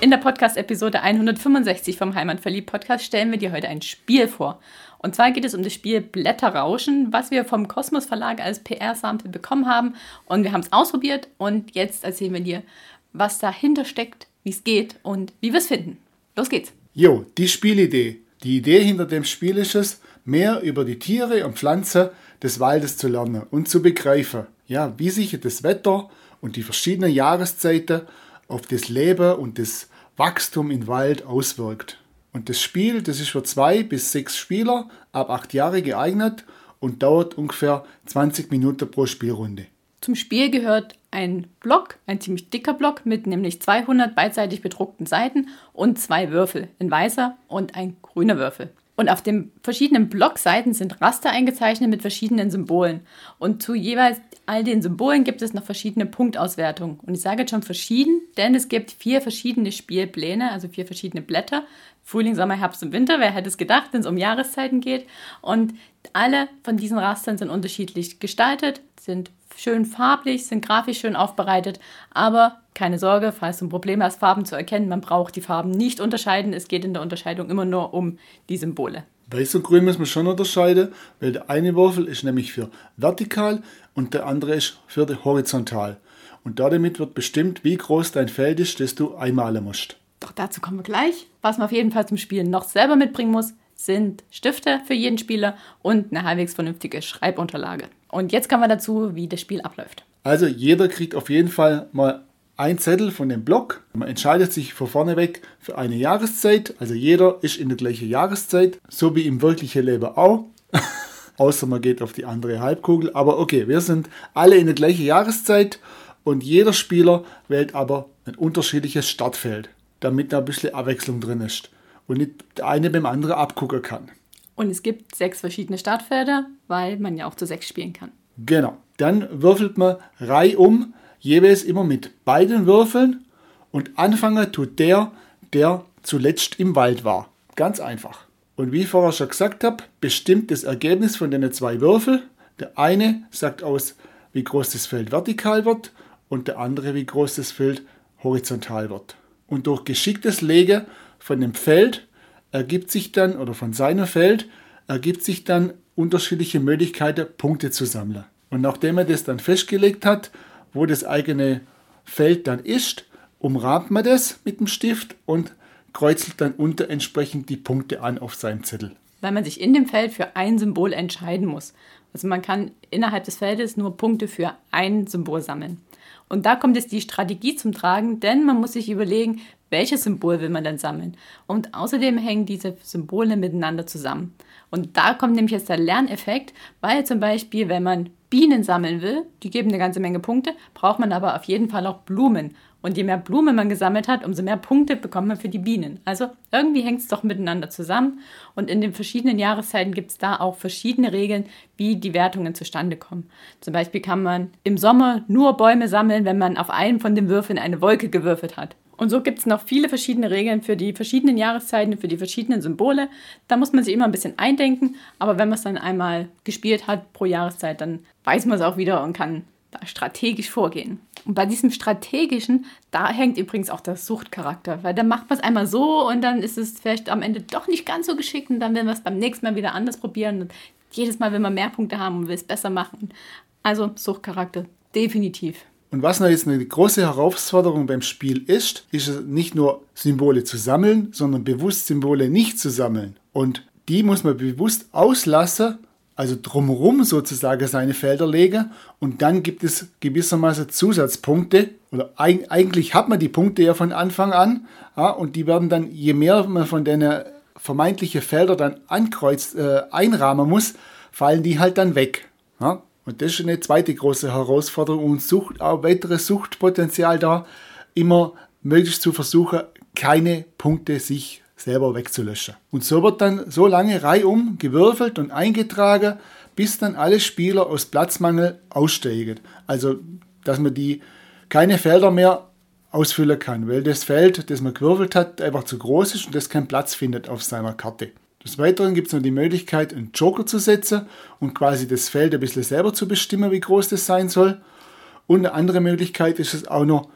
In der Podcast-Episode 165 vom Heimatverliebt-Podcast stellen wir dir heute ein Spiel vor. Und zwar geht es um das Spiel Blätterrauschen, was wir vom Kosmos Verlag als PR-Sample bekommen haben. Und wir haben es ausprobiert und jetzt erzählen wir dir, was dahinter steckt, wie es geht und wie wir es finden. Los geht's. Jo, die Spielidee. Die Idee hinter dem Spiel ist es, mehr über die Tiere und Pflanzen des Waldes zu lernen und zu begreifen. Ja, wie sich das Wetter und die verschiedenen Jahreszeiten auf das Leben und das Wachstum im Wald auswirkt. Und das Spiel, das ist für zwei bis sechs Spieler ab acht Jahre geeignet und dauert ungefähr 20 Minuten pro Spielrunde. Zum Spiel gehört ein Block, ein ziemlich dicker Block mit nämlich 200 beidseitig bedruckten Seiten und zwei Würfel, ein weißer und ein grüner Würfel. Und auf den verschiedenen Blockseiten sind Raster eingezeichnet mit verschiedenen Symbolen. Und zu jeweils all den Symbolen gibt es noch verschiedene Punktauswertungen. Und ich sage jetzt schon verschieden, denn es gibt vier verschiedene Spielpläne, also vier verschiedene Blätter. Frühling, Sommer, Herbst und Winter, wer hätte es gedacht, wenn es um Jahreszeiten geht. Und alle von diesen Rastern sind unterschiedlich gestaltet, sind schön farblich, sind grafisch schön aufbereitet, aber keine Sorge, falls du ein Problem hast, Farben zu erkennen, man braucht die Farben nicht unterscheiden. Es geht in der Unterscheidung immer nur um die Symbole. Weiß und Grün müssen wir schon unterscheiden, weil der eine Würfel ist nämlich für vertikal und der andere ist für horizontal. Und damit wird bestimmt, wie groß dein Feld ist, das du einmalen musst. Doch dazu kommen wir gleich. Was man auf jeden Fall zum Spielen noch selber mitbringen muss, sind Stifte für jeden Spieler und eine halbwegs vernünftige Schreibunterlage. Und jetzt kommen wir dazu, wie das Spiel abläuft. Also jeder kriegt auf jeden Fall mal ein Zettel von dem Block. Man entscheidet sich von vorne für eine Jahreszeit. Also jeder ist in der gleichen Jahreszeit, so wie im wirklichen Leben auch. Außer man geht auf die andere Halbkugel. Aber okay, wir sind alle in der gleichen Jahreszeit und jeder Spieler wählt aber ein unterschiedliches Startfeld, damit da ein bisschen Abwechslung drin ist und nicht der eine beim anderen abgucken kann. Und es gibt sechs verschiedene Startfelder, weil man ja auch zu sechs spielen kann. Genau. Dann würfelt man reihum, jeweils immer mit beiden Würfeln und anfangen tut der, der zuletzt im Wald war. Ganz einfach. Und wie ich vorher schon gesagt habe, bestimmt das Ergebnis von den zwei Würfeln. Der eine sagt aus, wie groß das Feld vertikal wird und der andere, wie groß das Feld horizontal wird. Und durch geschicktes Legen von dem Feld ergibt sich dann, oder von seinem Feld, ergibt sich dann unterschiedliche Möglichkeiten, Punkte zu sammeln. Und nachdem er das dann festgelegt hat, wo das eigene Feld dann ist, umrahmt man das mit dem Stift und kreuzelt dann unter entsprechend die Punkte an auf seinem Zettel. Weil man sich in dem Feld für ein Symbol entscheiden muss. Also man kann innerhalb des Feldes nur Punkte für ein Symbol sammeln. Und da kommt jetzt die Strategie zum Tragen, denn man muss sich überlegen, welches Symbol will man denn sammeln. Und außerdem hängen diese Symbole miteinander zusammen. Und da kommt nämlich jetzt der Lerneffekt, weil zum Beispiel, wenn man Bienen sammeln will, die geben eine ganze Menge Punkte, braucht man aber auf jeden Fall auch Blumen. Und je mehr Blumen man gesammelt hat, umso mehr Punkte bekommt man für die Bienen. Also irgendwie hängt es doch miteinander zusammen. Und in den verschiedenen Jahreszeiten gibt es da auch verschiedene Regeln, wie die Wertungen zustande kommen. Zum Beispiel kann man im Sommer nur Bäume sammeln, wenn man auf einen von den Würfeln eine Wolke gewürfelt hat. Und so gibt es noch viele verschiedene Regeln für die verschiedenen Jahreszeiten, für die verschiedenen Symbole. Da muss man sich immer ein bisschen eindenken, aber wenn man es dann einmal gespielt hat pro Jahreszeit, dann weiß man es auch wieder und kann da strategisch vorgehen. Und bei diesem strategischen, da hängt übrigens auch der Suchtcharakter, weil dann macht man es einmal so und dann ist es vielleicht am Ende doch nicht ganz so geschickt und dann will man es beim nächsten Mal wieder anders probieren und jedes Mal will man mehr Punkte haben und will es besser machen. Also Suchtcharakter, definitiv. Und was noch jetzt eine große Herausforderung beim Spiel ist, ist es nicht nur Symbole zu sammeln, sondern bewusst Symbole nicht zu sammeln. Und die muss man bewusst auslassen, also drumherum sozusagen seine Felder legen. Und dann gibt es gewissermaßen Zusatzpunkte. Oder eigentlich hat man die Punkte ja von Anfang an. Und die werden dann, je mehr man von den vermeintlichen Feldern dann ankreuzt, äh, einrahmen muss, fallen die halt dann weg. Und das ist eine zweite große Herausforderung und Sucht, auch weiteres Suchtpotenzial da, immer möglichst zu versuchen, keine Punkte sich selber wegzulöschen. Und so wird dann so lange reihum gewürfelt und eingetragen, bis dann alle Spieler aus Platzmangel aussteigen. Also, dass man die keine Felder mehr ausfüllen kann, weil das Feld, das man gewürfelt hat, einfach zu groß ist und das keinen Platz findet auf seiner Karte. Des Weiteren gibt es noch die Möglichkeit, einen Joker zu setzen und quasi das Feld ein bisschen selber zu bestimmen, wie groß das sein soll. Und eine andere Möglichkeit ist es auch noch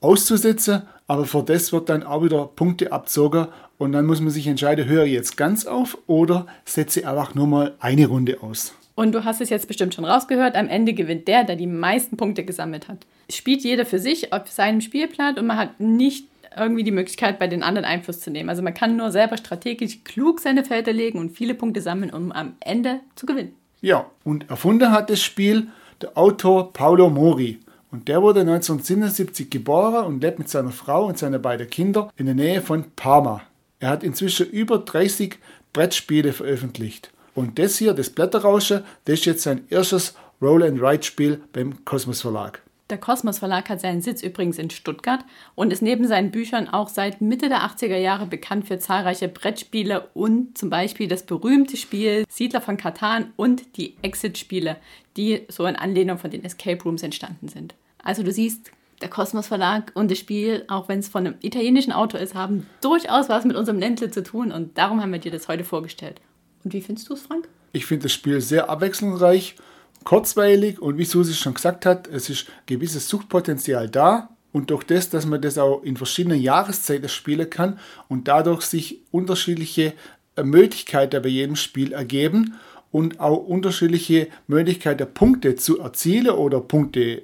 auszusetzen, aber für das wird dann auch wieder Punkte abzogen und dann muss man sich entscheiden, höre ich jetzt ganz auf oder setze einfach nur mal eine Runde aus. Und du hast es jetzt bestimmt schon rausgehört, am Ende gewinnt der, der die meisten Punkte gesammelt hat. Spielt jeder für sich auf seinem Spielplan und man hat nicht irgendwie die Möglichkeit, bei den anderen Einfluss zu nehmen. Also man kann nur selber strategisch klug seine Felder legen und viele Punkte sammeln, um am Ende zu gewinnen. Ja, und erfunden hat das Spiel der Autor Paolo Mori. Und der wurde 1977 geboren und lebt mit seiner Frau und seinen beiden Kindern in der Nähe von Parma. Er hat inzwischen über 30 Brettspiele veröffentlicht. Und das hier, das Blätterrauschen, das ist jetzt sein erstes Roll-and-Ride-Spiel beim Kosmos Verlag. Der Kosmos Verlag hat seinen Sitz übrigens in Stuttgart und ist neben seinen Büchern auch seit Mitte der 80er Jahre bekannt für zahlreiche Brettspiele und zum Beispiel das berühmte Spiel Siedler von Katan und die Exit-Spiele, die so in Anlehnung von den Escape Rooms entstanden sind. Also du siehst, der Kosmos Verlag und das Spiel, auch wenn es von einem italienischen Autor ist, haben durchaus was mit unserem Ländle zu tun und darum haben wir dir das heute vorgestellt. Und wie findest du es, Frank? Ich finde das Spiel sehr abwechslungsreich kurzweilig und wie Susi schon gesagt hat, es ist gewisses Suchtpotenzial da und durch das, dass man das auch in verschiedenen Jahreszeiten spielen kann und dadurch sich unterschiedliche äh, Möglichkeiten bei jedem Spiel ergeben und auch unterschiedliche Möglichkeiten Punkte zu erzielen oder Punkte äh,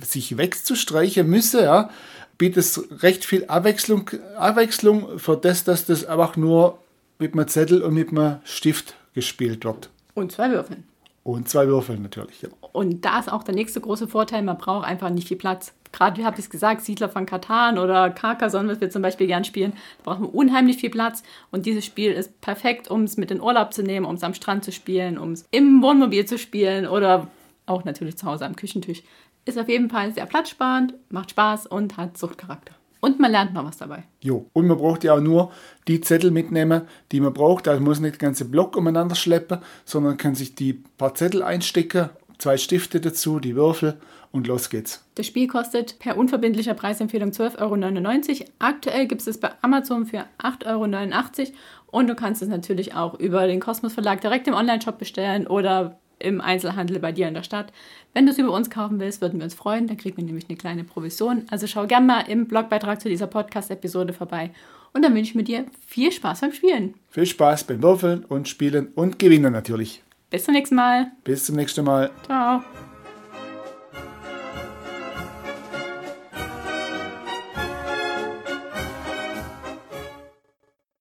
sich wegzustreichen müssen, ja, bietet es recht viel Abwechslung, Abwechslung für das, dass das einfach nur mit einem Zettel und mit einem Stift gespielt wird. Und zwei Würfeln. Und zwei Würfel natürlich. Ja. Und da ist auch der nächste große Vorteil, man braucht einfach nicht viel Platz. Gerade, wie habe ich es gesagt, Siedler von Katan oder Carcassonne, was wir zum Beispiel gern spielen, da braucht man unheimlich viel Platz. Und dieses Spiel ist perfekt, um es mit in Urlaub zu nehmen, um es am Strand zu spielen, um es im Wohnmobil zu spielen oder auch natürlich zu Hause am Küchentisch. Ist auf jeden Fall sehr platzsparend, macht Spaß und hat Suchtcharakter. Und man lernt noch was dabei. Jo. Und man braucht ja auch nur die Zettel mitnehmen, die man braucht. Also man muss nicht den ganzen Block umeinander schleppen, sondern kann sich die paar Zettel einstecken, zwei Stifte dazu, die Würfel und los geht's. Das Spiel kostet per unverbindlicher Preisempfehlung 12,99 Euro. Aktuell gibt es es bei Amazon für 8,89 Euro und du kannst es natürlich auch über den Kosmos Verlag direkt im Onlineshop bestellen oder im Einzelhandel bei dir in der Stadt. Wenn du es über uns kaufen willst, würden wir uns freuen. Dann kriegen wir nämlich eine kleine Provision. Also schau gerne mal im Blogbeitrag zu dieser Podcast-Episode vorbei. Und dann wünsche ich mir dir viel Spaß beim Spielen. Viel Spaß beim Würfeln und Spielen und Gewinnen natürlich. Bis zum nächsten Mal. Bis zum nächsten Mal. Ciao.